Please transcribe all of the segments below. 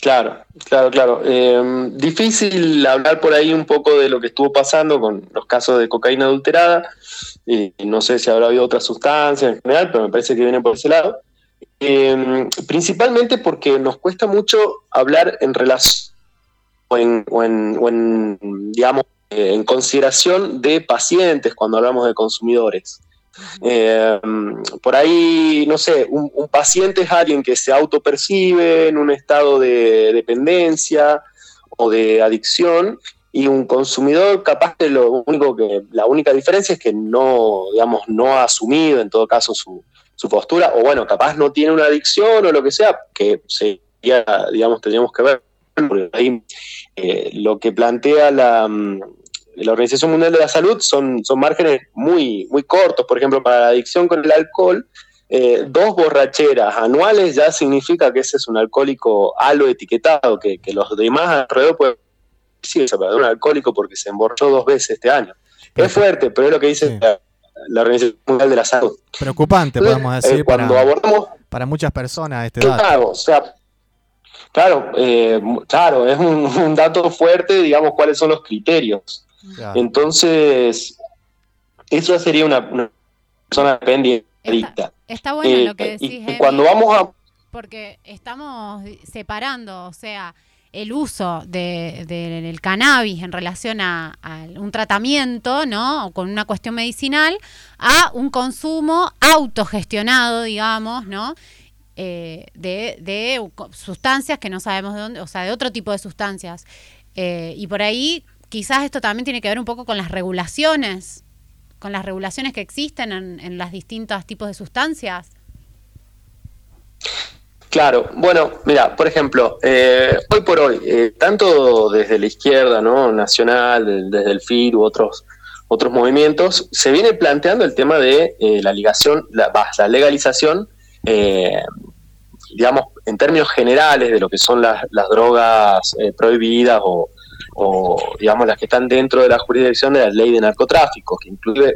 Claro, claro, claro. Eh, difícil hablar por ahí un poco de lo que estuvo pasando con los casos de cocaína adulterada. Y no sé si habrá habido otras sustancias en general, pero me parece que viene por ese lado. Eh, principalmente porque nos cuesta mucho hablar en relación o en, digamos, eh, en consideración de pacientes cuando hablamos de consumidores. Eh, por ahí, no sé, un, paciente es alguien que se autopercibe en un estado de dependencia o de adicción y un consumidor capaz de lo único que, la única diferencia es que no, digamos, no ha asumido en todo caso su, su postura, o bueno, capaz no tiene una adicción o lo que sea, que sería, digamos, tendríamos que ver, porque ahí eh, lo que plantea la, mm, la Organización Mundial de la Salud son, son márgenes muy, muy cortos. Por ejemplo, para la adicción con el alcohol, eh, dos borracheras anuales ya significa que ese es un alcohólico halo etiquetado, que, que los demás alrededor pueden decir, sí, un alcohólico porque se emborrachó dos veces este año. Es fuerte, pero es lo que dice la, Organización Mundial de la Salud. Preocupante, podemos decir, eh, cuando para, abordamos, para muchas personas este dato. Claro, o sea, claro, eh, claro, es un, un dato fuerte, digamos, cuáles son los criterios. Entonces, eso sería una, persona pendiente. Está, bueno lo que eh, decís. cuando vamos a... Porque estamos separando, o sea, el uso del de, cannabis en relación a, un tratamiento, ¿no? O con una cuestión medicinal, a un consumo autogestionado, digamos, ¿no? Eh, de, de, sustancias que no sabemos de dónde, o sea, de otro tipo de sustancias. Eh, y por ahí quizás esto también tiene que ver un poco con las regulaciones, con las regulaciones que existen en, en las distintos tipos de sustancias. Claro, bueno, mira, por ejemplo, eh, hoy por hoy, eh, tanto desde la izquierda, ¿no? Nacional, desde el FIR u otros, otros movimientos, se viene planteando el tema de eh, la ligación, la, la legalización, digamos, en términos generales de lo que son las drogas prohibidas o, o digamos las que están dentro de la jurisdicción de la ley de narcotráfico, que incluye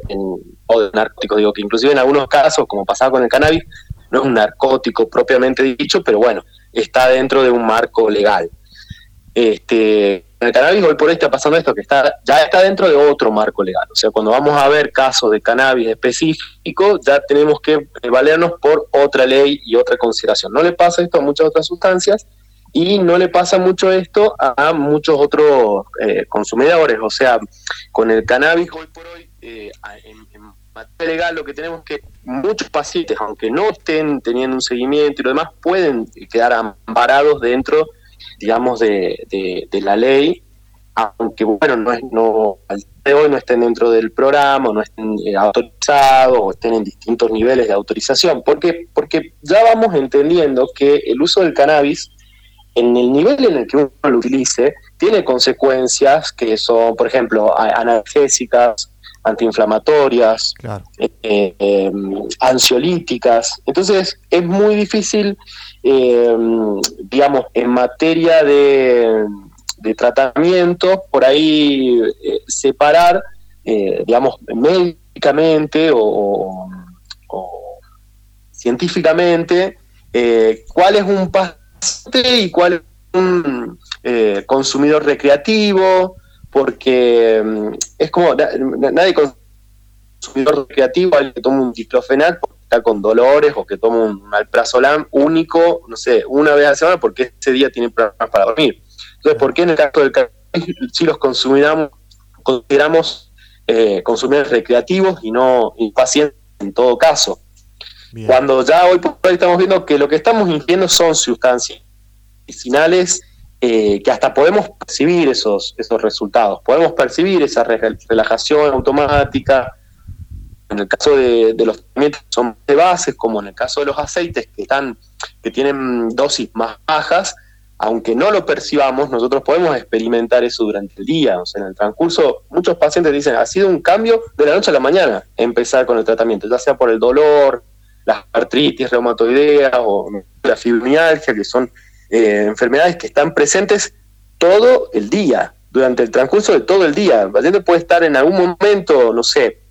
o de narcóticos, digo que inclusive en algunos casos, como pasaba con el cannabis, no es un narcótico propiamente dicho, pero bueno, está dentro de un marco legal. Este, el cannabis hoy por hoy está pasando esto, que está, ya está dentro de otro marco legal. O sea, cuando vamos a ver casos de cannabis específico, ya tenemos que valernos por otra ley y otra consideración. No le pasa esto a muchas otras sustancias, y no le pasa mucho esto a muchos otros eh, consumidores. O sea, con el cannabis hoy por hoy, eh, en, materia legal, lo que tenemos es que muchos pacientes, aunque no estén teniendo un seguimiento y lo demás, pueden quedar amparados dentro, digamos, de, de, la ley, aunque, bueno, no, es, no al día de hoy no estén dentro del programa, no estén eh, autorizados o estén en distintos niveles de autorización. ¿Por qué? Porque ya vamos entendiendo que el uso del cannabis en el nivel en el que uno lo utilice, tiene consecuencias que son, por ejemplo, analgésicas, antiinflamatorias, eh, em, ansiolíticas. Entonces, es muy difícil, em, digamos, en materia de, tratamiento, por ahí eh, separar, eh, digamos, médicamente o, o científicamente, cuál es un paso y cuál es un eh, consumidor recreativo, porque mm, es como, nadie consumidor recreativo, alguien que toma un diclofenac porque está con dolores o que toma un alprazolam único, no sé, una vez a la semana porque ese día tiene problemas para dormir. Entonces, ¿por qué en el caso del si los consumidamos, consideramos eh, consumidores recreativos y no pacientes en todo caso? Cuando ya hoy por hoy estamos viendo que lo que estamos ingiriendo son sustancias medicinales eh, que hasta podemos percibir esos, esos resultados, podemos percibir esa relajación automática. En el caso de, los tratamientos son de bases, como en el caso de los aceites que están, que tienen dosis más bajas, aunque no lo percibamos, nosotros podemos experimentar eso durante el día. O sea, en el transcurso, muchos pacientes dicen, ha sido un cambio de la noche a la mañana empezar con el tratamiento, ya sea por el dolor, las artritis reumatoideas o la fibromialgia, que son eh, enfermedades que están presentes todo el día, durante el transcurso de todo el día. El paciente puede estar en algún momento, no sé,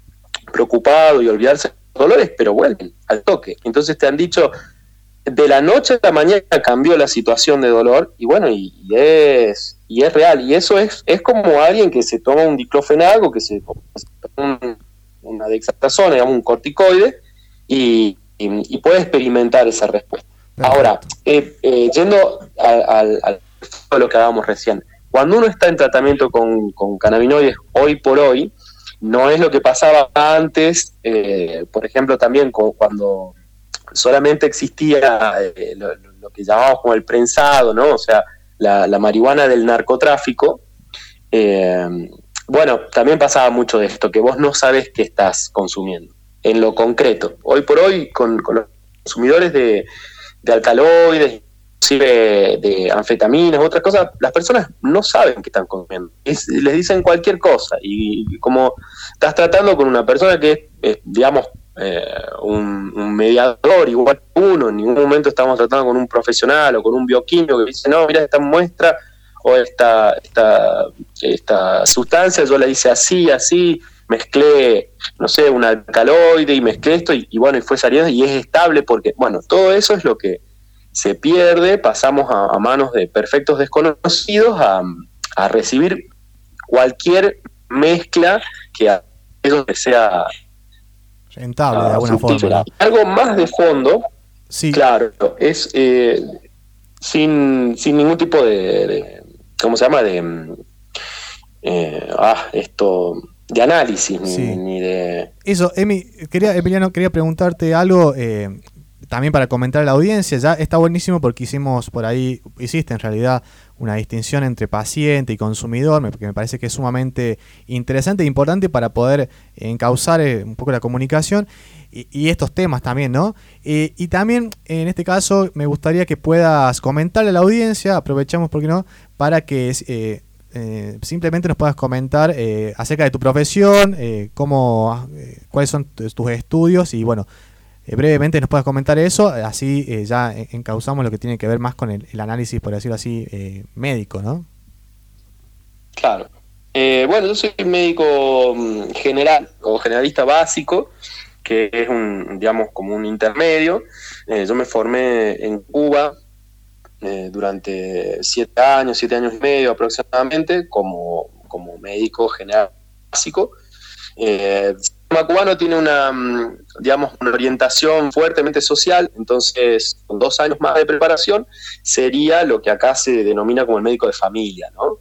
preocupado y olvidarse de los dolores, pero vuelven al toque. Entonces te han dicho, de la noche a la mañana cambió la situación de dolor y bueno, y, es y es real. Y eso es, es como alguien que se toma un diclofenago, que se toma un, una dexatasona, digamos un corticoide, y, puede experimentar esa respuesta. Ahora, eh, eh, yendo al a lo que hablábamos recién, cuando uno está en tratamiento con, con cannabinoides hoy por hoy, no es lo que pasaba antes, eh, por ejemplo, también cuando solamente existía eh, lo, que llamamos como el prensado, ¿no? O sea, la, marihuana del narcotráfico. Bueno, también pasaba mucho de esto, que vos no sabes qué estás consumiendo, en lo concreto. Hoy por hoy, con, los consumidores de, de alcaloides inclusive de anfetaminas, otras cosas, las personas no saben que están comiendo. les dicen cualquier cosa. Y como estás tratando con una persona que es, digamos, eh, un, mediador igual que uno, en ningún momento estamos tratando con un profesional o con un bioquímico que dice, no, mira esta muestra o esta, esta, esta sustancia, yo la hice así, así, mezclé, no sé, un alcaloide y mezclé esto y, y bueno, y fue saliendo y es estable porque, bueno, todo eso es lo que se pierde, pasamos a, manos de perfectos desconocidos a, recibir cualquier mezcla que sea rentable de alguna forma. Algo más de fondo, sí. claro, es eh, sin, sin ningún tipo de, ¿cómo se llama? De, eh, ah, esto, de análisis, ni, de... Eso, Emi, quería, Emiliano, quería preguntarte algo. Eh, también para comentar a la audiencia, ya está buenísimo porque hicimos por ahí, hiciste en realidad una distinción entre paciente y consumidor, que me parece que es sumamente interesante e importante para poder encauzar eh, un poco la comunicación y, estos temas también, ¿no? Eh, y también en este caso me gustaría que puedas comentarle a la audiencia, aprovechamos, ¿por qué no?, para que eh, simplemente nos puedas comentar acerca de tu profesión, cómo, cuáles son tus estudios y bueno, eh, brevemente nos puedas comentar eso, así eh, ya encauzamos lo que tiene que ver más con el, análisis, por decirlo así, eh, médico, ¿no? Claro. bueno, yo soy médico mm, general o generalista básico, que es un, digamos, como un intermedio. yo me formé en Cuba durante siete años, siete años y medio aproximadamente, como, como médico general básico. Eh, sistema cubano tiene una, mm, digamos, una orientación fuertemente social, entonces con dos años más de preparación sería lo que acá se denomina como el médico de familia, ¿no?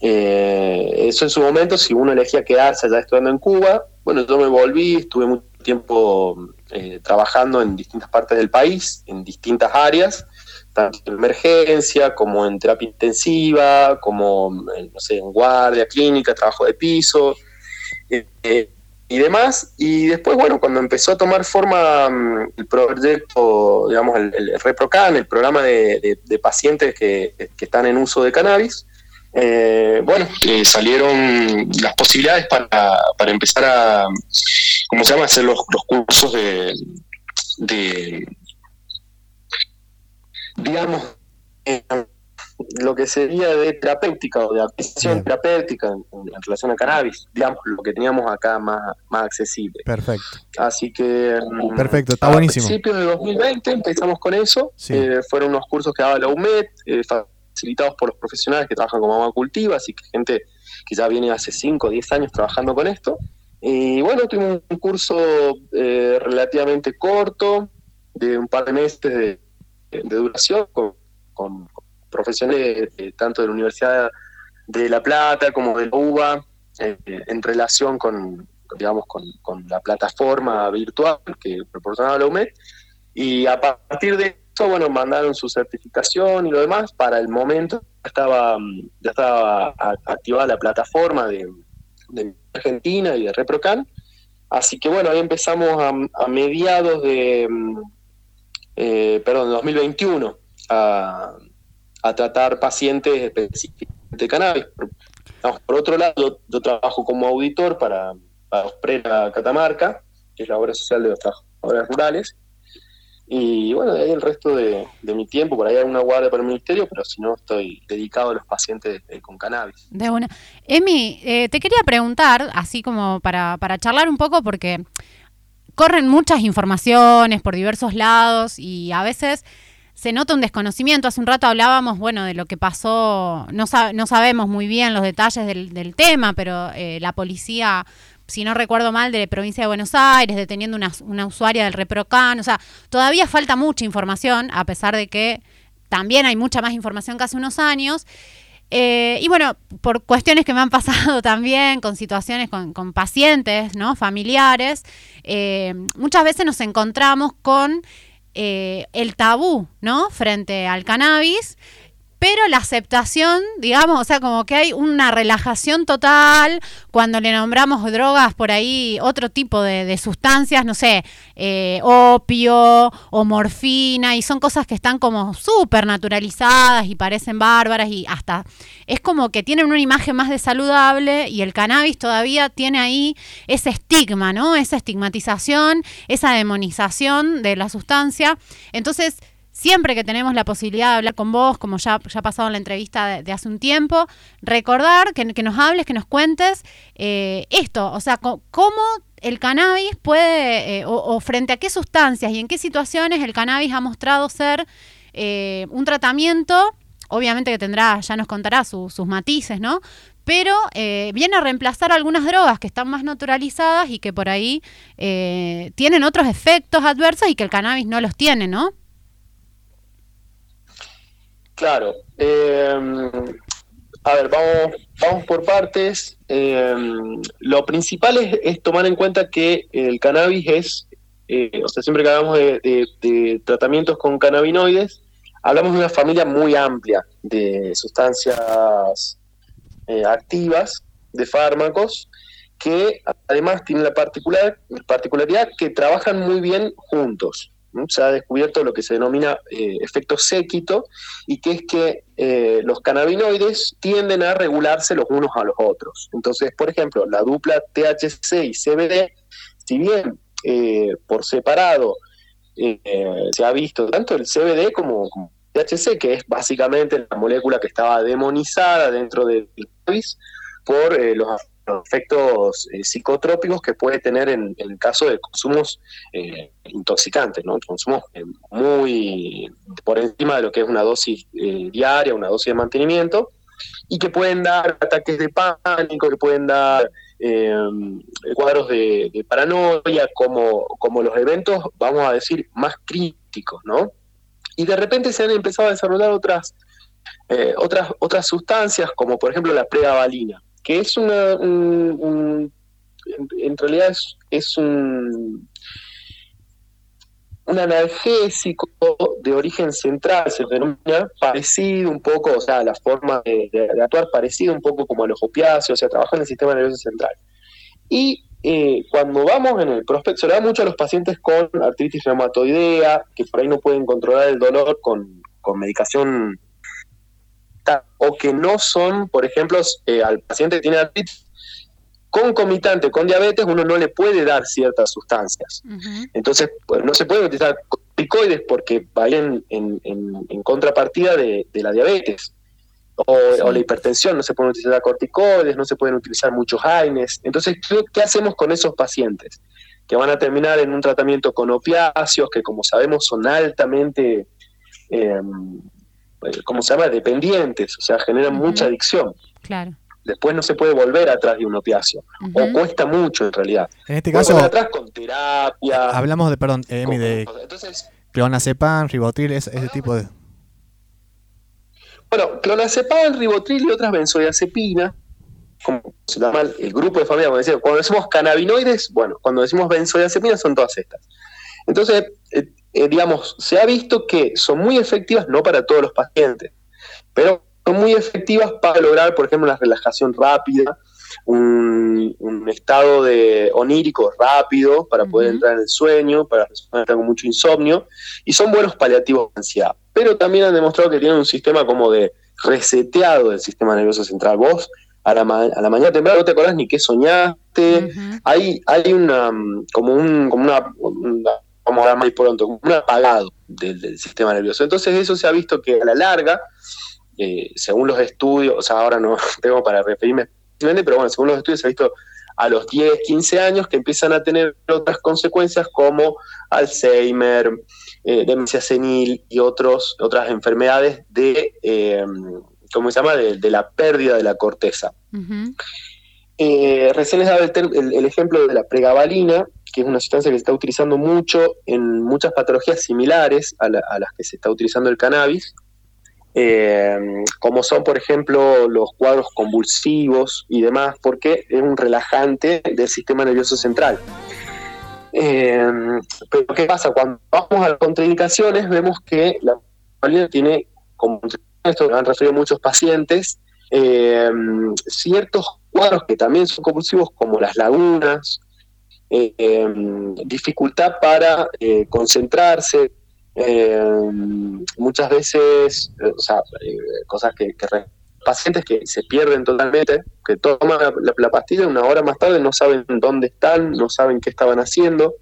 Eh, eso en su momento, si uno elegía quedarse allá estudiando en Cuba, bueno, yo me volví, estuve mucho tiempo eh, trabajando en distintas partes del país, en distintas áreas, tanto en emergencia como en terapia intensiva, como, no sé, en guardia clínica, trabajo de piso. Eh, y demás. Y después, bueno, cuando empezó a tomar forma mm, el proyecto, digamos, el, ReproCan, el programa de, pacientes que, están en uso de cannabis, eh, bueno, eh, salieron las posibilidades para, para empezar a, ¿cómo se llama?, hacer los, los cursos de, de digamos, eh, lo que sería de terapéutica o de aplicación terapéutica en, relación a cannabis, digamos, lo que teníamos acá más, más accesible. Perfecto. Así que... Mm, Perfecto, está buenísimo. A principios de 2020 empezamos con eso. Eh, fueron unos cursos que daba la UMED, eh, facilitados por los profesionales que trabajan como agua cultiva, así que gente que ya viene hace 5 o 10 años trabajando con esto. Y bueno, tuvimos un curso eh, relativamente corto, de un par de meses de, duración, con, con profesionales tanto de la Universidad de La Plata como de la UBA eh, en relación con, digamos, con, la plataforma virtual que proporcionaba la UMED. Y a partir de eso, bueno, mandaron su certificación y lo demás. Para el momento estaba, ya estaba activada la plataforma de, Argentina y de ReproCan. Así que bueno, ahí empezamos a, mediados de, eh, perdón, 2021 a, tratar pacientes específicamente de cannabis. por otro lado, yo, trabajo como auditor para, para Osprera Catamarca, que es la obra social de los trabajadores rurales. Y bueno, de ahí el resto de, mi tiempo, por ahí hay una guardia para el ministerio, pero si no, estoy dedicado a los pacientes con cannabis. De una. Emi, eh, te quería preguntar, así como para, para charlar un poco, porque corren muchas informaciones por diversos lados y a veces se nota un desconocimiento. Hace un rato hablábamos, bueno, de lo que pasó, no, sabemos muy bien los detalles del, tema, pero eh, la policía, si no recuerdo mal, de la provincia de Buenos Aires, deteniendo una usuaria del Reprocan, o sea, todavía falta mucha información, a pesar de que también hay mucha más información que hace unos años. Eh, y bueno, por cuestiones que me han pasado también, con situaciones con, pacientes, ¿no? Familiares, eh, muchas veces nos encontramos con eh, el tabú, ¿no? Frente al cannabis pero la aceptación, digamos, o sea, como que hay una relajación total cuando le nombramos drogas por ahí, otro tipo de, sustancias, no sé, eh, opio o morfina, y son cosas que están como súper naturalizadas y parecen bárbaras y hasta es como que tienen una imagen más de saludable y el cannabis todavía tiene ahí ese estigma, ¿no? Esa estigmatización, esa demonización de la sustancia. Entonces, siempre que tenemos la posibilidad de hablar con vos, como ya, ya ha pasado en la entrevista de, hace un tiempo, recordar que, nos hables, que nos cuentes eh, esto, o sea, cómo el cannabis puede, eh, o, frente a qué sustancias y en qué situaciones el cannabis ha mostrado ser eh, un tratamiento, obviamente que tendrá, ya nos contará sus matices, ¿no? Pero viene a reemplazar algunas drogas que están más naturalizadas y que por ahí tienen otros efectos adversos y que el cannabis no los tiene, ¿no? Claro. Em, a ver, vamos, vamos por partes. Em, lo principal es, tomar en cuenta que el cannabis es, eh, o sea, siempre que hablamos de, tratamientos con cannabinoides, hablamos de una familia muy amplia de sustancias eh, activas, de fármacos, que además tienen la particular, particularidad que trabajan muy bien juntos se ha descubierto lo que se denomina eh, efecto séquito, y que es que eh, los cannabinoides tienden a regularse los unos a los otros. Entonces, por ejemplo, la dupla THC y CBD, si bien eh, por separado se ha visto tanto el CBD como, como THC, que es básicamente la molécula que estaba demonizada dentro del cannabis por los efectos eh, psicotrópicos que puede tener en, el caso de consumos eh, intoxicantes, ¿no? consumos eh, muy por encima de lo que es una dosis diaria, una dosis de mantenimiento, y que pueden dar ataques de pánico, que pueden dar cuadros de, paranoia, como, como los eventos, vamos a decir, más críticos, ¿no? Y de repente se han empezado a desarrollar otras, otras, otras sustancias, como por ejemplo la pregabalina que es una, en, realidad es, un, un analgésico de origen central, se denomina parecido un poco, o sea, la forma de, actuar parecido un poco como a los opiáceos, o sea, trabaja en el sistema nervioso central. Y eh, cuando vamos en el prospecto, se le da mucho a los pacientes con artritis reumatoidea, que por ahí no pueden controlar el dolor con, con medicación o que no son, por ejemplo, eh, al paciente que tiene artritis concomitante con diabetes, uno no le puede dar ciertas sustancias. Entonces, pues, no se puede utilizar corticoides porque vayan en, contrapartida de, la diabetes. O, la hipertensión, no se pueden utilizar corticoides, no se pueden utilizar muchos AINES. Entonces, ¿qué, hacemos con esos pacientes? Que van a terminar en un tratamiento con opiáceos, que como sabemos son altamente eh, ¿cómo se llama? Dependientes, o sea, generan mucha adicción. Claro. Después no se puede volver atrás de un opiáceo, o cuesta mucho en realidad. En este caso, atrás con terapia. Hablamos de, perdón, Emi, de entonces, clonazepam, ribotril, ese, tipo de... Bueno, clonazepam, ribotril y otras benzodiazepinas, como se llama el grupo de familia, cuando decimos cannabinoides, bueno, cuando decimos benzodiazepinas son todas estas. Entonces, eh, eh, digamos, se ha visto que son muy efectivas, no para todos los pacientes, pero son muy efectivas para lograr, por ejemplo, una relajación rápida, un, estado de onírico rápido para poder entrar en el sueño, para personas que con mucho insomnio, y son buenos paliativos de ansiedad. Pero también han demostrado que tienen un sistema como de reseteado del sistema nervioso central. Vos a la, a la mañana temprano no te acordás ni qué soñaste. Hay, hay una, como, un, como una vamos a hablar pronto, un apagado del, sistema nervioso. Entonces eso se ha visto que a la larga, eh, según los estudios, o sea, ahora no tengo para referirme pero bueno, según los estudios se ha visto a los 10, 15 años que empiezan a tener otras consecuencias como Alzheimer, eh, demencia senil y otros, otras enfermedades de, eh, ¿cómo se llama?, de, la pérdida de la corteza. Eh, recién les daba el, ejemplo de la pregabalina, que es una sustancia que se está utilizando mucho en muchas patologías similares a, las que se está utilizando el cannabis, como son, por ejemplo, los cuadros convulsivos y demás, porque es un relajante del sistema nervioso central. Eh, pero ¿qué pasa? Cuando vamos a las contraindicaciones, vemos que la pregabalina tiene, como esto han referido muchos pacientes, eh, ciertos cuadros que también son compulsivos, como las lagunas, eh, dificultad para concentrarse, muchas veces, o sea, cosas que, pacientes que se pierden totalmente, que toman la, pastilla una hora más tarde no saben dónde están, no saben qué estaban haciendo.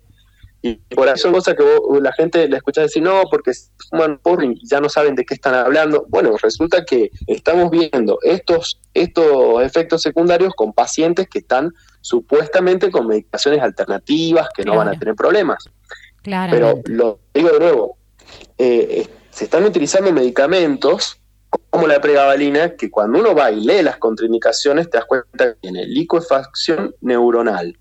Y por eso son cosas que la gente le escucha decir, no, porque fuman porro y ya no saben de qué están hablando. Bueno, resulta que estamos viendo estos, estos efectos secundarios con pacientes que están supuestamente con medicaciones alternativas, que no van a tener problemas. Pero lo digo de nuevo, eh, eh, se están utilizando medicamentos como la pregabalina, que cuando uno va y lee las contraindicaciones, te das cuenta que tiene licuefacción neuronal,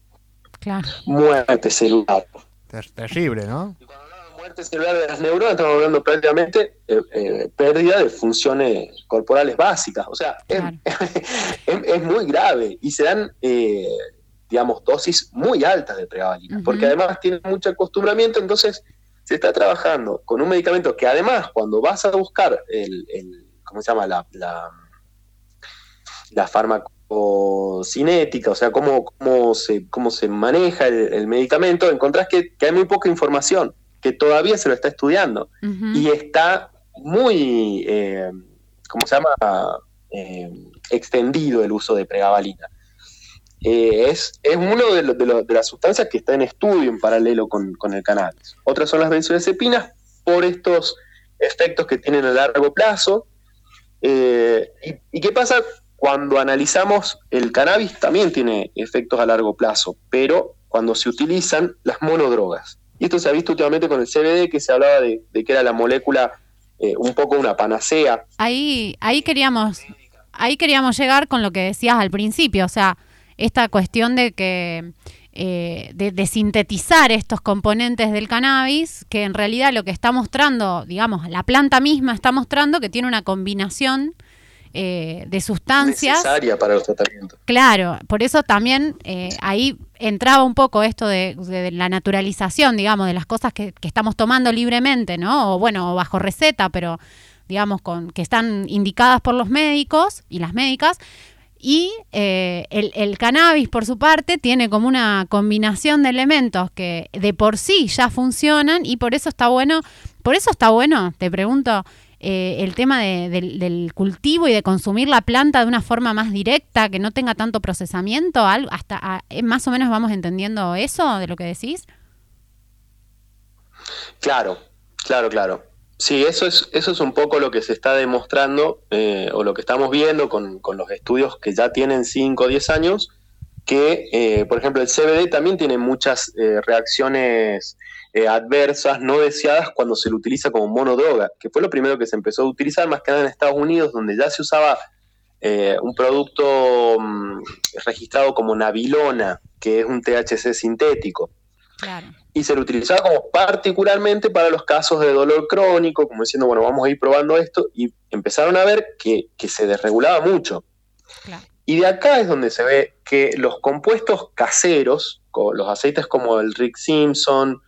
muerte celular. Terrible, ¿no? Y cuando hablamos de muerte celular de las neuronas, estamos hablando prácticamente de eh, pérdida de funciones corporales básicas. O sea, es, muy grave y se dan, eh, digamos, dosis muy altas de pregabalina, porque además tiene mucho acostumbramiento, entonces se está trabajando con un medicamento que además cuando vas a buscar el ¿cómo se llama? La, la, la o sea, cómo, cómo, se, cómo se maneja el, medicamento, encontrás que, hay muy poca información, que todavía se lo está estudiando y está muy, eh, ¿cómo se llama? Eh, extendido el uso de pregabalina. Eh, es, es uno de, de, las sustancias que está en estudio en paralelo con, con el cannabis. Otras son las benzodiazepinas por estos efectos que tienen a largo plazo, eh, y, qué pasa cuando analizamos el cannabis? También tiene efectos a largo plazo, pero cuando se utilizan las monodrogas. Y esto se ha visto últimamente con el CBD, que se hablaba de, que era la molécula eh, un poco una panacea. Ahí, ahí queríamos, ahí queríamos llegar con lo que decías al principio, o sea, esta cuestión de que eh, de, sintetizar estos componentes del cannabis, que en realidad lo que está mostrando, digamos, la planta misma está mostrando que tiene una combinación eh, de sustancias. Necesaria para los tratamientos. Claro, por eso también eh, ahí entraba un poco esto de, la naturalización, digamos, de las cosas que, que, estamos tomando libremente, ¿no? O bueno, bajo receta, pero digamos, con, que están indicadas por los médicos y las médicas, y eh, el, cannabis, por su parte, tiene como una combinación de elementos que de por sí ya funcionan y por eso está bueno, por eso está bueno, te pregunto, eh, el tema del, cultivo y de consumir la planta de una forma más directa, que no tenga tanto procesamiento, algo, hasta eh, más o menos vamos entendiendo eso de lo que decís. Claro, claro, claro. Sí, eso es, eso es un poco lo que se está demostrando eh, o lo que estamos viendo con, los estudios que ya tienen 5 o 10 años, que, por ejemplo, el CBD también tiene muchas reacciones adversas, no deseadas, cuando se lo utiliza como monodroga, que fue lo primero que se empezó a utilizar, más que nada en Estados Unidos, donde ya se usaba un producto mm, registrado como Nabilona, que es un THC sintético. Claro y se lo utilizaba como particularmente para los casos de dolor crónico, como diciendo, bueno, vamos a ir probando esto, y empezaron a ver que, se desregulaba mucho. Y de acá es donde se ve que los compuestos caseros, los aceites como el Rick Simpson,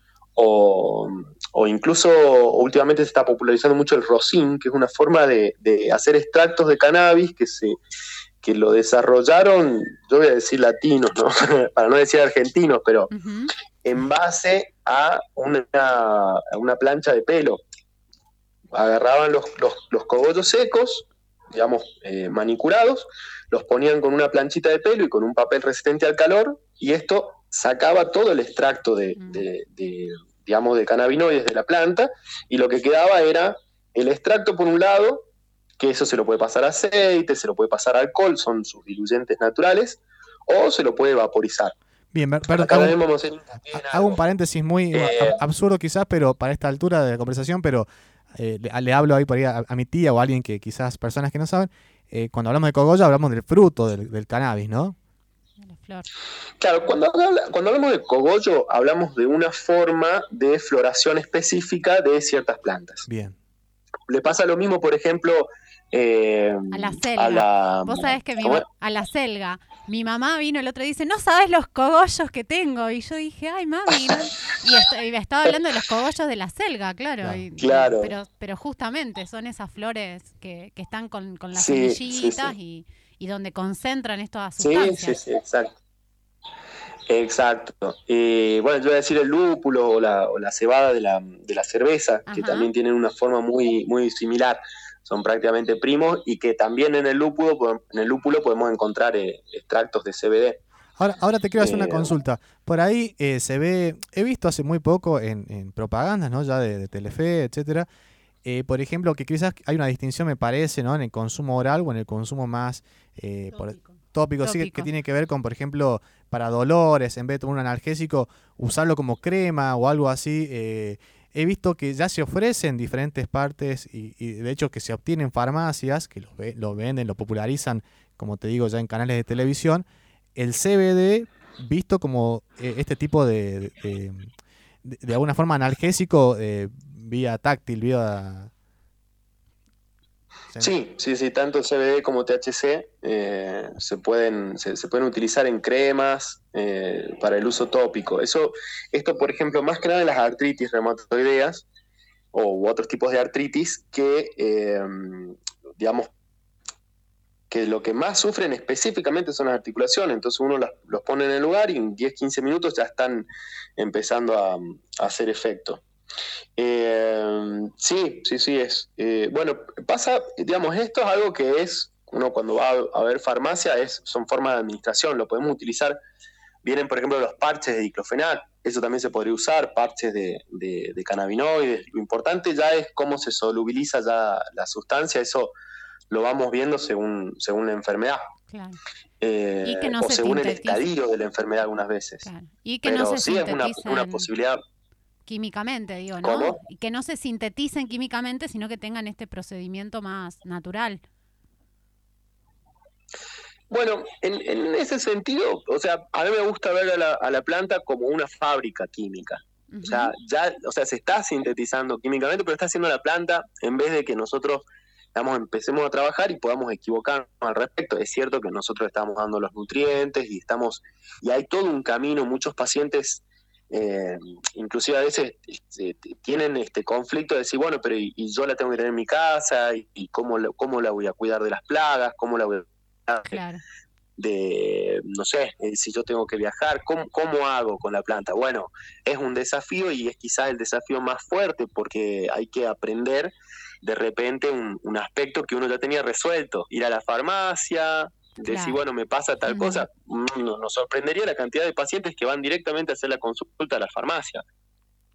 o, incluso últimamente se está popularizando mucho el rosin, que es una forma de, hacer extractos de cannabis que se que lo desarrollaron, yo voy a decir latinos, ¿no? para no decir argentinos, pero en base a una, una plancha de pelo. Agarraban los, los, cogollos secos, digamos, eh, manicurados, los ponían con una planchita de pelo y con un papel resistente al calor, y esto sacaba todo el extracto de, de, digamos, de cannabinoides de la planta, y lo que quedaba era el extracto por un lado, que eso se lo puede pasar a aceite, se lo puede pasar a alcohol, son sus diluyentes naturales, o se lo puede vaporizar. Bien, perdón, hago, un paréntesis muy eh, absurdo quizás, pero para esta altura de la conversación, pero eh, le, hablo ahí por ahí a, mi tía o a alguien que quizás personas que no saben, eh, cuando hablamos de cogollo hablamos del fruto del, cannabis, ¿no? Claro, cuando, cuando hablamos de cogollo hablamos de una forma de floración específica de ciertas plantas. Bien. Le pasa lo mismo, por ejemplo, eh, a la selga. Vos sabés que mi a la selga. Mi mamá vino el otro día y dice, no sabes los cogollos que tengo. Y yo dije, ay, mami. Y, me estaba hablando de los cogollos de la selga, claro. claro. pero, pero justamente son esas flores que, que están con, con las semillitas Y, y, donde concentran estas sustancias. Sí, sí, sí, exacto. Exacto. Eh, bueno, yo voy a decir el lúpulo o la, o la cebada de la, de la cerveza, que también tienen una forma muy, muy similar son prácticamente primos y que también en el lúpulo, en el lúpulo podemos encontrar eh, extractos de CBD. Ahora, ahora te quiero hacer una eh, consulta. Por ahí eh, se ve, he visto hace muy poco en, en propagandas, ¿no? Ya de, Telefe, etcétera. por ejemplo, que quizás hay una distinción, me parece, ¿no? En el consumo oral o en el consumo más tópico, Sí, que tiene que ver con, por ejemplo, para dolores, en vez de tomar un analgésico, usarlo como crema o algo así he visto que ya se ofrece en diferentes partes y, de hecho que se obtienen farmacias que lo, lo, venden, lo popularizan, como te digo, ya en canales de televisión, el CBD visto como eh, este tipo de, de, alguna forma analgésico eh, vía táctil, vía Sí, sí, sí, tanto CBD como THC eh, se, pueden, se, pueden utilizar en cremas eh, para el uso tópico. Eso, esto, por ejemplo, más que nada en las artritis reumatoideas o otros tipos de artritis que, eh, digamos, que lo que más sufren específicamente son las articulaciones. Entonces uno los pone en el lugar y en 10-15 minutos ya están empezando a hacer efecto. Eh, sí, sí, sí es. Eh, bueno, pasa, digamos, esto es algo que es, uno cuando va a, ver farmacia, es, son formas de administración, lo podemos utilizar. Vienen, por ejemplo, los parches de diclofenac, eso también se podría usar, parches de, de, cannabinoides. Lo importante ya es cómo se solubiliza ya la sustancia, eso lo vamos viendo según, según la enfermedad. Eh, o según el estadio de la enfermedad algunas veces. Y que no se sí es una, una posibilidad químicamente, digo, ¿no? Y que no se sinteticen químicamente, sino que tengan este procedimiento más natural. Bueno, en, ese sentido, o sea, a mí me gusta ver a la, planta como una fábrica química. O sea, ya, o sea, se está sintetizando químicamente, pero está haciendo la planta en vez de que nosotros digamos, empecemos a trabajar y podamos equivocarnos al respecto. Es cierto que nosotros estamos dando los nutrientes y estamos, y hay todo un camino, muchos pacientes eh, inclusive a veces este, tienen este conflicto de decir, bueno, pero y, yo la tengo que tener en mi casa, y, cómo, cómo la voy a cuidar de las plagas, cómo la voy a cuidar de, no sé, eh, si yo tengo que viajar, ¿cómo, ¿cómo hago con la planta? Bueno, es un desafío y es quizás el desafío más fuerte porque hay que aprender de repente un, un aspecto que uno ya tenía resuelto, ir a la farmacia, decir, bueno, me pasa tal cosa, mm, nos, sorprendería la cantidad de pacientes que van directamente a hacer la consulta a la farmacia.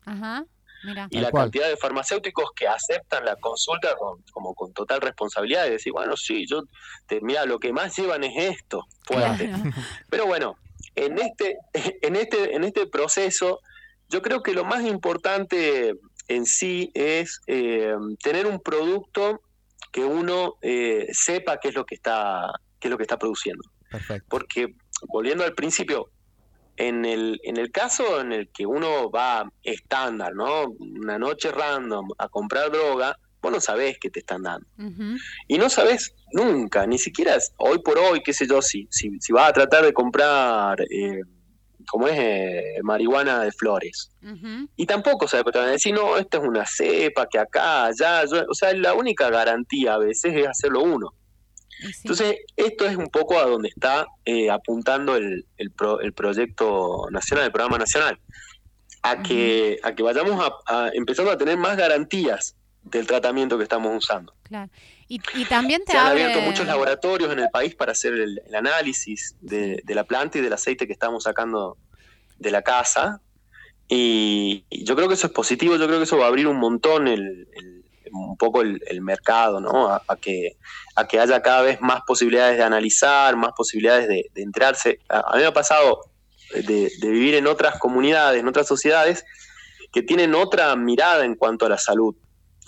Ajá. Mira. Y la cantidad de farmacéuticos que aceptan la consulta con, como con total responsabilidad de decir, bueno, sí, yo, te, mira, lo que más llevan es esto, fuerte. Pero bueno, en este, en este, en este proceso, yo creo que lo más importante en sí es eh, tener un producto que uno eh, sepa qué es lo que está qué es lo que está produciendo. Porque, volviendo al principio, en el, en el caso en el que uno va estándar, ¿no? Una noche random a comprar droga, vos no sabés qué te están dando. Y no sabés nunca, ni siquiera hoy por hoy, qué sé yo, si, si, si vas a tratar de comprar, eh, como es, eh, marihuana de flores. Y tampoco sabes, te van a decir, no, esta es una cepa, que acá, allá, o sea, la única garantía a veces es hacerlo uno. Entonces, esto es un poco a donde está eh, apuntando el, el, proyecto nacional, el programa nacional, a que, a que vayamos a, empezando a tener más garantías del tratamiento que estamos usando. Claro. Y, también te Se han abierto muchos laboratorios en el país para hacer el, análisis de, la planta y del aceite que estamos sacando de la casa. Y, yo creo que eso es positivo, yo creo que eso va a abrir un montón el, un poco el, mercado, ¿no? A, que, a que haya cada vez más posibilidades de analizar, más posibilidades de, enterarse. A, mí me ha pasado de, de, vivir en otras comunidades, en otras sociedades, que tienen otra mirada en cuanto a la salud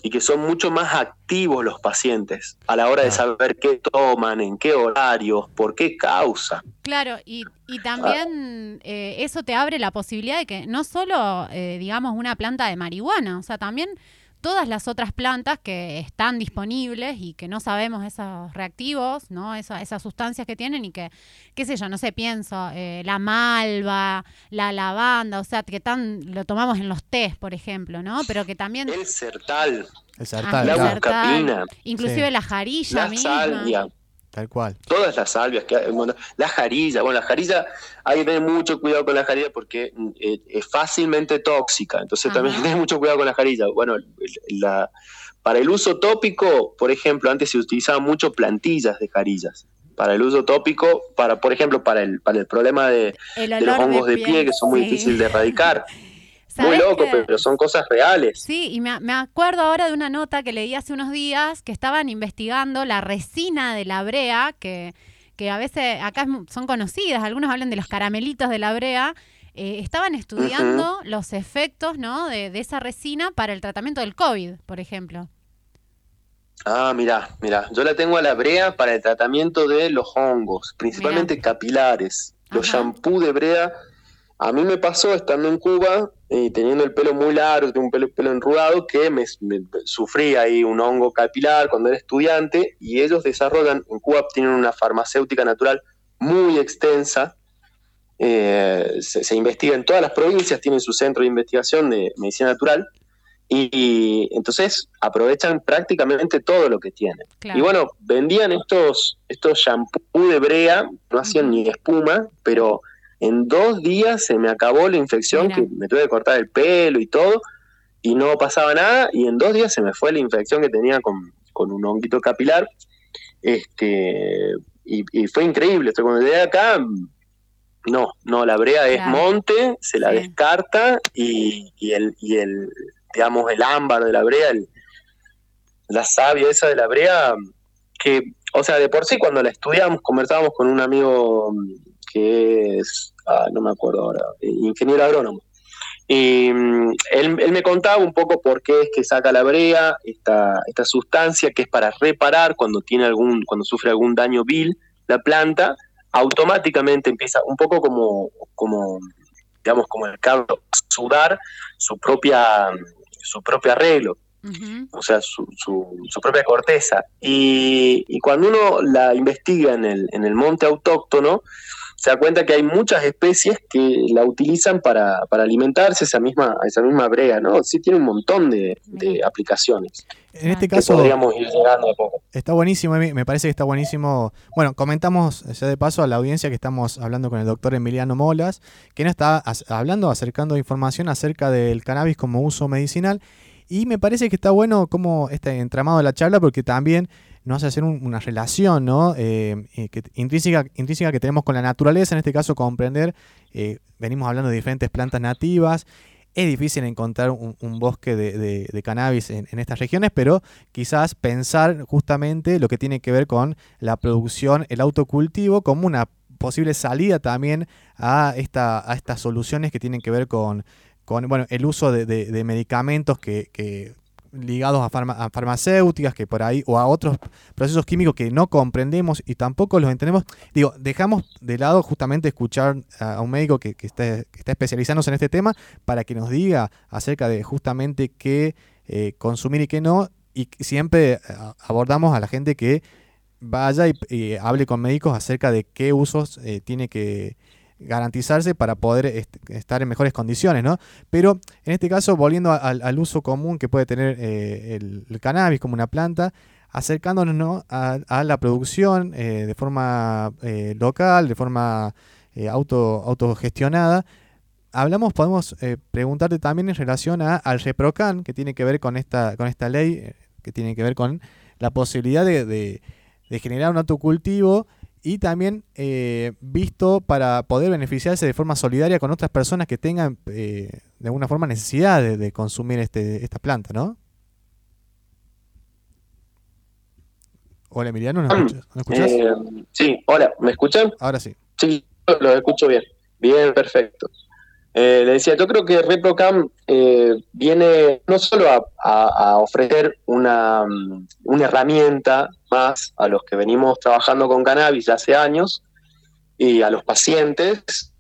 y que son mucho más activos los pacientes a la hora de saber qué toman, en qué horarios, por qué causa. Claro, y, y también eh, eso te abre la posibilidad de que no solo, eh, digamos, una planta de marihuana, o sea, también todas las otras plantas que están disponibles y que no sabemos esos reactivos, ¿no? esas sustancias que tienen y que, qué sé yo, no sé, pienso, eh, la malva, la lavanda, o sea, que tan lo tomamos en los tés, por ejemplo, ¿no? Pero que también... El sertal. El sertal, la buscapina. Inclusive la jarilla la misma. Tal cual. Todas las salvias, que bueno, la jarilla, bueno, la jarilla, hay que tener mucho cuidado con la jarilla porque eh, es fácilmente tóxica, entonces también hay que tener mucho cuidado con la jarilla. Bueno, la, para el uso tópico, por ejemplo, antes se utilizaban mucho plantillas de jarillas. Para el uso tópico, para por ejemplo, para el, para el problema de, los hongos de, pie, que son muy difíciles de erradicar. Muy loco, pero son cosas reales. Sí, y me, acuerdo ahora de una nota que leí hace unos días que estaban investigando la resina de la brea, que, que a veces acá son conocidas, algunos hablan de los caramelitos de la brea. Eh, estaban estudiando los efectos ¿no? de, esa resina para el tratamiento del COVID, por ejemplo. Ah, mira, mira, yo la tengo a la brea para el tratamiento de los hongos, principalmente capilares. Los shampoos de brea a mí me pasó estando en Cuba, eh, teniendo el pelo muy largo, un pelo, pelo enrugado, que me, sufrí ahí un hongo capilar cuando era estudiante y ellos desarrollan, en Cuba tienen una farmacéutica natural muy extensa, eh, se, investiga en todas las provincias, tienen su centro de investigación de medicina natural y, entonces aprovechan prácticamente todo lo que tienen. Y bueno, vendían estos, estos shampoos de brea, no hacían ni espuma, pero en dos días se me acabó la infección, que me tuve que cortar el pelo y todo, y no pasaba nada, y en dos días se me fue la infección que tenía con, un honguito capilar. Este, y, fue increíble. Esto cuando llegué acá, no, no, la brea es monte, se la descarta, y, el, y el, digamos, el ámbar de la brea, la savia esa de la brea, que, o sea, de por sí cuando la estudiamos, conversábamos con un amigo que es, ah, no me acuerdo ahora, eh, ingeniero agrónomo. Y mm, él, me contaba un poco por qué es que saca la brea, esta, esta sustancia que es para reparar cuando tiene algún, cuando sufre algún daño vil la planta, automáticamente empieza un poco como, como digamos, como el cabro sudar su propia, su propio arreglo. O sea, su, su, su propia corteza. Y, y, cuando uno la investiga en el, en el monte autóctono, se da cuenta que hay muchas especies que la utilizan para, alimentarse esa misma, esa misma brea, ¿no? Sí tiene un montón de, aplicaciones. En este caso, podríamos ir llegando a poco. Está buenísimo, me parece que está buenísimo. Bueno, comentamos ya de paso a la audiencia que estamos hablando con el doctor Emiliano Molas, que nos está hablando, acercando información acerca del cannabis como uso medicinal. Y me parece que está bueno como este entramado de la charla, porque también nos hace hacer una relación ¿no? Eh, eh, que, intrínseca, intrínseca que tenemos con la naturaleza, en este caso comprender, eh, venimos hablando de diferentes plantas nativas, es difícil encontrar un, bosque de, cannabis en, estas regiones, pero quizás pensar justamente lo que tiene que ver con la producción, el autocultivo, como una posible salida también a, esta, a estas soluciones que tienen que ver con, con bueno, el uso de, medicamentos que, que ligados a, farmacéuticas que por ahí o a otros procesos químicos que no comprendemos y tampoco los entendemos. Digo, dejamos de lado justamente escuchar a un médico que, está, especializándose en este tema para que nos diga acerca de justamente qué eh, consumir y qué no. Y siempre eh, abordamos a la gente que vaya y, hable con médicos acerca de qué usos eh, tiene que garantizarse para poder estar en mejores condiciones, ¿no? Pero en este caso, volviendo al, uso común que puede tener eh, el, cannabis como una planta, acercándonos a, la producción eh, de forma eh, local, de forma auto, autogestionada, hablamos, podemos preguntarte también en relación al ReproCan, que tiene que ver con esta, con esta ley, que tiene que ver con la posibilidad de, de generar un autocultivo y también eh, visto para poder beneficiarse de forma solidaria con otras personas que tengan eh, de alguna forma necesidad de, consumir este, esta planta, ¿no? Hola Emiliano, ¿nos mm. escuchas? Eh, sí, hola, ¿me escuchan? Ahora sí. Sí, lo escucho bien. Bien, perfecto. Eh, le decía, yo creo que ReproCam eh, viene no solo a, ofrecer una, una, herramienta más a los que venimos trabajando con cannabis hace años y a los pacientes,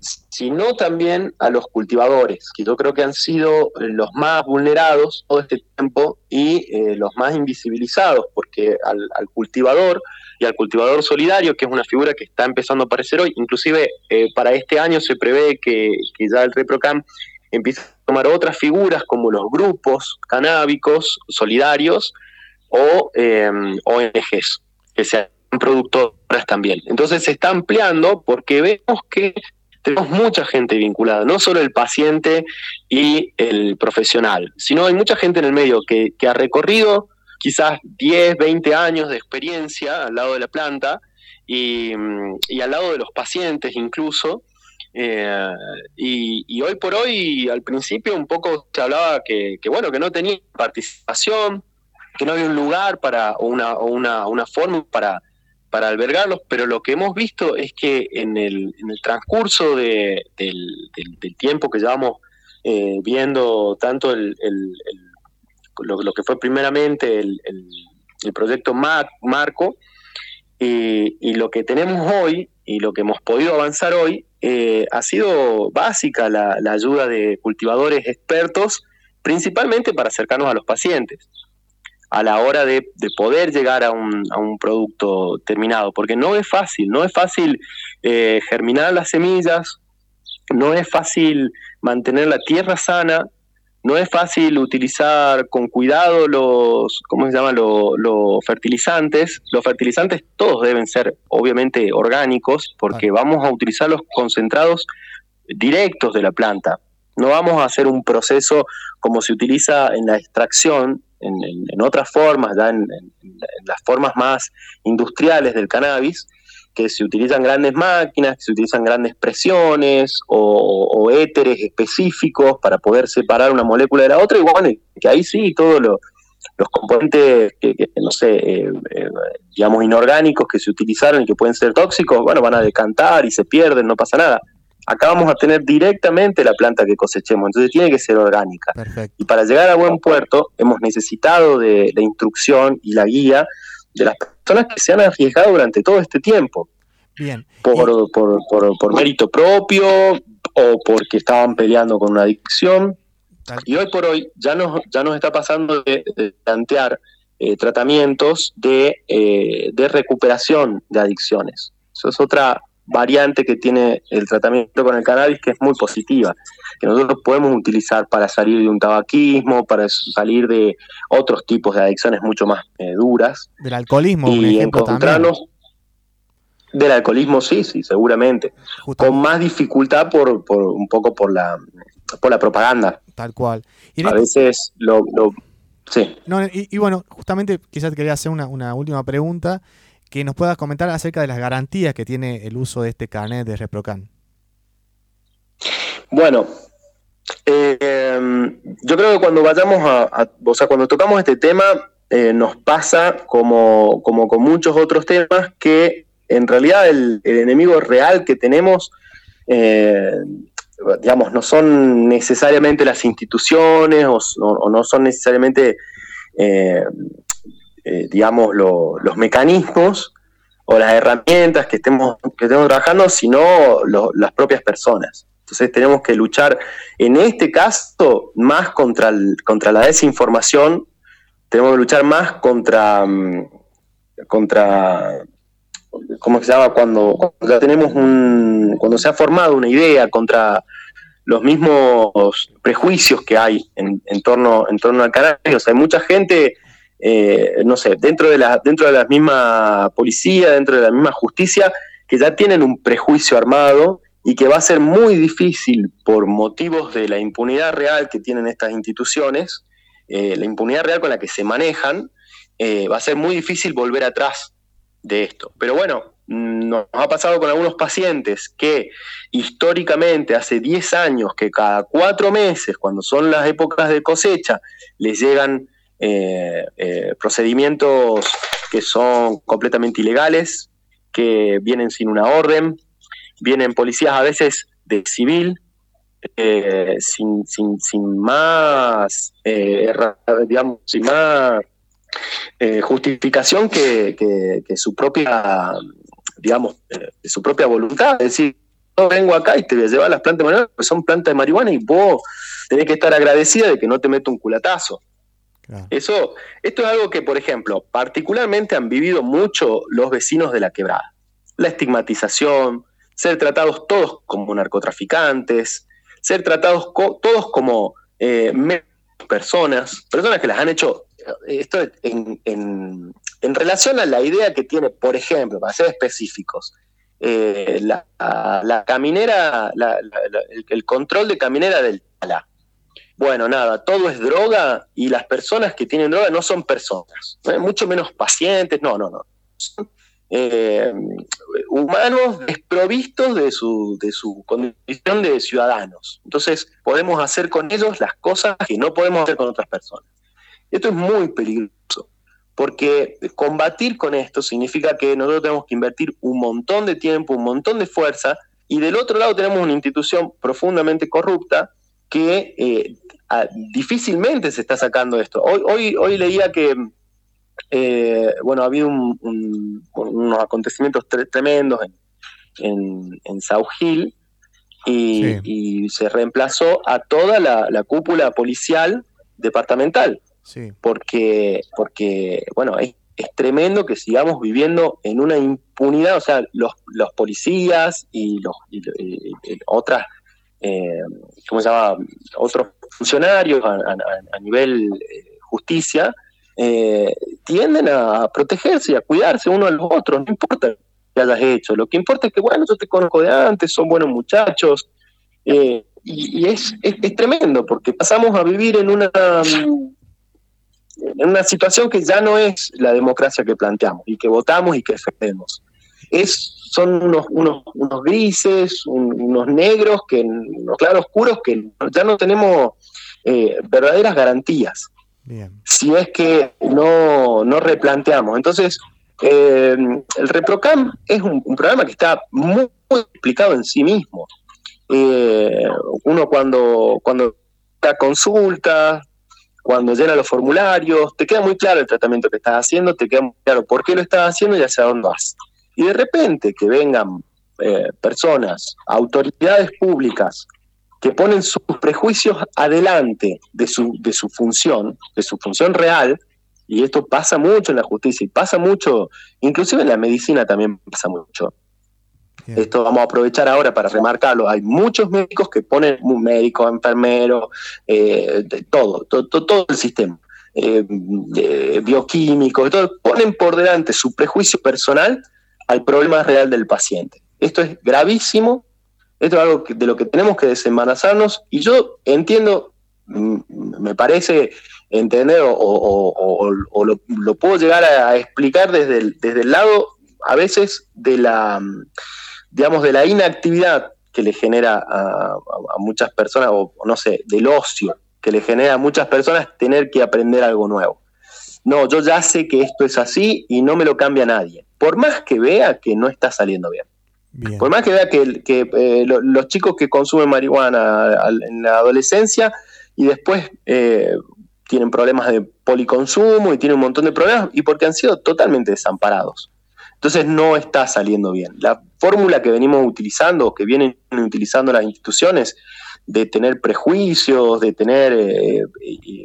sino también a los cultivadores, que yo creo que han sido los más vulnerados todo este tiempo y eh, los más invisibilizados, porque al, cultivador y al cultivador solidario, que es una figura que está empezando a aparecer hoy, inclusive eh, para este año se prevé que, ya el ReproCam empiece a tomar otras figuras como los grupos canábicos solidarios o eh, ONGs, que sean productoras también. Entonces se está ampliando porque vemos que tenemos mucha gente vinculada, no solo el paciente y el profesional, sino hay mucha gente en el medio que, ha recorrido quizás 10, 20 años de experiencia al lado de la planta y, al lado de los pacientes incluso. Eh, y, hoy por hoy, al principio un poco se hablaba que, bueno, que no tenía participación, que no había un lugar para, una, o una, una forma para, para albergarlos, pero lo que hemos visto es que en el, en el transcurso de, del, tiempo que llevamos eh, viendo tanto el, lo, que fue primeramente el, proyecto Marco y, lo que tenemos hoy y lo que hemos podido avanzar hoy, eh, ha sido básica la, ayuda de cultivadores expertos, principalmente para acercarnos a los pacientes a la hora de, poder llegar a un, a un, producto terminado, porque no es fácil, no es fácil eh, germinar las semillas, no es fácil mantener la tierra sana, no es fácil utilizar con cuidado los, ¿cómo se llama? Los, fertilizantes. Los fertilizantes todos deben ser obviamente orgánicos porque vamos a utilizar los concentrados directos de la planta. No vamos a hacer un proceso como se utiliza en la extracción, en, otras formas, ya en, las formas más industriales del cannabis, que se utilizan grandes máquinas, que se utilizan grandes presiones o, éteres específicos para poder separar una molécula de la otra, y bueno, que ahí sí todos los componentes, que, no sé, eh, eh, digamos, inorgánicos que se utilizaron y que pueden ser tóxicos, bueno, van a decantar y se pierden, no pasa nada acá vamos a tener directamente la planta que cosechemos, entonces tiene que ser orgánica. Y para llegar a buen puerto hemos necesitado de la instrucción y la guía de las personas que se han arriesgado durante todo este tiempo. Bien. Por, por, por, mérito propio o porque estaban peleando con una adicción. Y hoy por hoy ya nos, ya nos está pasando de, plantear eh, tratamientos de, eh, de recuperación de adicciones. Eso es otra, variante que tiene el tratamiento con el cannabis que es muy positiva, que nosotros podemos utilizar para salir de un tabaquismo, para salir de otros tipos de adicciones mucho más eh, duras. Del alcoholismo, y encontrarnos del alcoholismo, sí, sí, seguramente, con más dificultad por, por un poco por la por la propaganda. Tal cual. a veces lo, sí. y, bueno, justamente quizás quería hacer una, una última pregunta que nos puedas comentar acerca de las garantías que tiene el uso de este carnet de ReproCan. Bueno, eh, yo creo que cuando vayamos a, o sea, cuando tocamos este tema, eh, nos pasa como, como, con muchos otros temas que en realidad el, enemigo real que tenemos, eh, digamos, no son necesariamente las instituciones o, no son necesariamente eh, digamos, los mecanismos o las herramientas que estemos, que estemos trabajando, sino las propias personas. Entonces tenemos que luchar, en este caso, más contra, contra la desinformación, tenemos que luchar más contra, mm, contra ¿cómo se llama? Cuando, ya tenemos un, cuando se ha formado una idea contra los mismos prejuicios que hay en, en torno, en torno al cannabis. O sea, hay mucha gente eh, no sé, dentro de, la, dentro de la misma policía, dentro de la misma justicia, que ya tienen un prejuicio armado y que va a ser muy difícil por motivos de la impunidad real que tienen estas instituciones, eh, la impunidad real con la que se manejan, eh, va a ser muy difícil volver atrás de esto. Pero bueno, nos ha pasado con algunos pacientes que históricamente hace 10 años que cada cuatro meses, cuando son las épocas de cosecha, les llegan procedimientos que son completamente ilegales, que vienen sin una orden, vienen policías a veces de civil, sin, sin, sin, más, digamos, sin más justificación que, que, su propia, digamos, su propia voluntad. Es decir, yo vengo acá y te voy a llevar las plantas de marihuana, porque son plantas de marihuana y vos tenés que estar agradecida de que no te meto un culatazo. Eso, esto es algo que, por ejemplo, particularmente han vivido mucho los vecinos de la quebrada. La estigmatización, ser tratados todos como narcotraficantes, ser tratados todos como eh, personas, personas que las han hecho, eh, esto en, en, en relación a la idea que tiene, por ejemplo, para ser específicos, eh, la, caminera, el, control de caminera del Tala. Bueno, nada, todo es droga y las personas que tienen droga no son personas, mucho menos pacientes, no, no, no. Son eh, humanos desprovistos de su, de su condición de ciudadanos. Entonces, podemos hacer con ellos las cosas que no podemos hacer con otras personas. Esto es muy peligroso porque combatir con esto significa que nosotros tenemos que invertir un montón de tiempo, un montón de fuerza, y del otro lado tenemos una institución profundamente corrupta que eh, difícilmente se está sacando esto. Hoy, hoy, hoy leía que, eh, bueno, ha habido unos acontecimientos tremendos en, en, South Hill y, se reemplazó a toda la cúpula policial departamental. Porque, porque, bueno, es, tremendo que sigamos viviendo en una impunidad, o sea, los, los policías y los otras, eh, ¿cómo se llama? Otros funcionarios a, nivel eh, justicia eh, tienden a protegerse y a cuidarse uno a los otros, no importa que hayas hecho, lo que importa es que, bueno, yo te conozco de antes, son buenos muchachos, y, y es, es, tremendo, porque pasamos a vivir en una en una situación que ya no es la democracia que planteamos y que votamos y que defendemos. Es, son unos, unos, unos grises, unos negros, que, unos claroscuros que ya no tenemos eh, verdaderas garantías. Si es que no, no replanteamos. Entonces, eh, el ReproCam es un, programa que está muy, explicado en sí mismo. Eh, uno cuando, cuando da consulta, cuando llena los formularios, te queda muy claro el tratamiento que estás haciendo, te queda muy claro por qué lo estás haciendo y hacia dónde vas. Y de repente que vengan eh, personas, autoridades públicas, que ponen sus prejuicios adelante de su, de su función, de su función real, y esto pasa mucho en la justicia y pasa mucho, inclusive en la medicina también pasa mucho. Esto vamos a aprovechar ahora para remarcarlo. Hay muchos médicos que ponen médicos, enfermeros, eh, todo, todo, todo, el sistema. Eh, bioquímicos, todo, ponen por delante su prejuicio personal al problema real del paciente. Esto es gravísimo, esto es algo de lo que tenemos que desembarazarnos y yo entiendo, mm, me parece entender o, lo, puedo llegar a, explicar desde desde el lado a veces de la digamos, de la inactividad que le genera a, muchas personas, o no sé, del ocio que le genera a muchas personas tener que aprender algo nuevo. No, yo ya sé que esto es así y no me lo cambia nadie. Por más que vea que no está saliendo bien. Por más que vea que, eh, los chicos que consumen marihuana en la adolescencia y después eh, tienen problemas de policonsumo y tienen un montón de problemas y porque han sido totalmente desamparados. Entonces no está saliendo bien. La fórmula que venimos utilizando, que vienen utilizando las instituciones, de tener prejuicios, de tener eh, eh,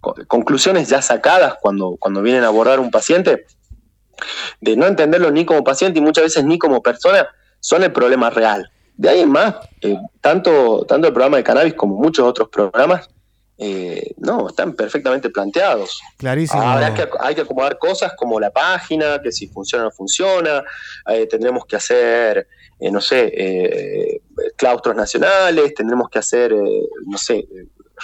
conclusiones ya sacadas cuando, cuando vienen a abordar un paciente, de no entenderlo ni como paciente y muchas veces ni como persona, son el problema real. De ahí en más, eh, tanto, tanto el programa de cannabis como muchos otros programas eh, no, están perfectamente planteados. Clarísimo. Ahora que, hay que acomodar cosas como la página, que si funciona o no funciona, eh, tendremos que hacer, no sé, claustros nacionales, tendremos que hacer, no sé,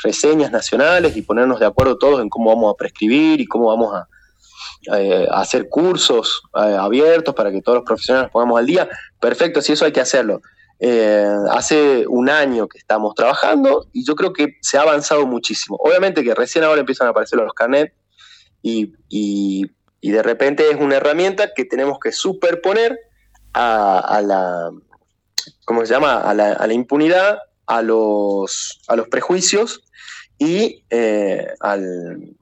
reseñas nacionales y ponernos de acuerdo todos en cómo vamos a prescribir y cómo vamos a, hacer cursos abiertos para que todos los profesionales pongamos al día. Perfecto, si eso hay que hacerlo. Eh, hace un año que estamos trabajando y yo creo que se ha avanzado muchísimo. Obviamente que recién ahora empiezan a aparecer los carnets y, y, de repente es una herramienta que tenemos que superponer a, la, ¿cómo se llama? A la, a la, impunidad, a los, a los prejuicios y eh, al,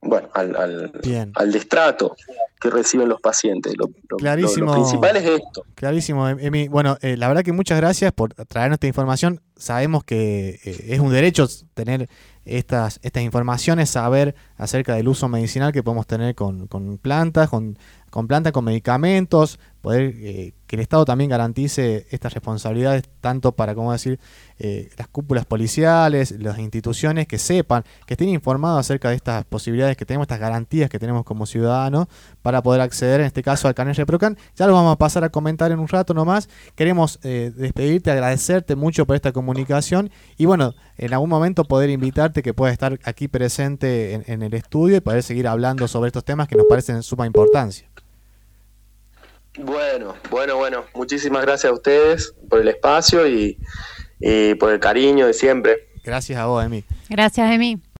bueno, al, al, al, destrato que reciben los pacientes. Lo, Clarísimo. principal es esto. Clarísimo, Emi. Bueno, eh, la verdad que muchas gracias por traernos esta información. Sabemos que eh, es un derecho tener estas, estas informaciones, saber acerca del uso medicinal que podemos tener con, con plantas, con con plantas, con medicamentos, poder eh, que el Estado también garantice estas responsabilidades, tanto para, como decir, eh, las cúpulas policiales, las instituciones que sepan, que estén informados acerca de estas posibilidades que tenemos, estas garantías que tenemos como ciudadanos para poder acceder, en este caso, al canal Reprocan. Ya lo vamos a pasar a comentar en un rato nomás. Queremos eh, despedirte, agradecerte mucho por esta comunicación y bueno, en algún momento poder invitarte que puedas estar aquí presente en, en el estudio y poder seguir hablando sobre estos temas que nos parecen de suma importancia. Bueno, bueno, bueno. Muchísimas gracias a ustedes por el espacio y, por el cariño de siempre. Gracias a vos, Emi. Gracias, Emi.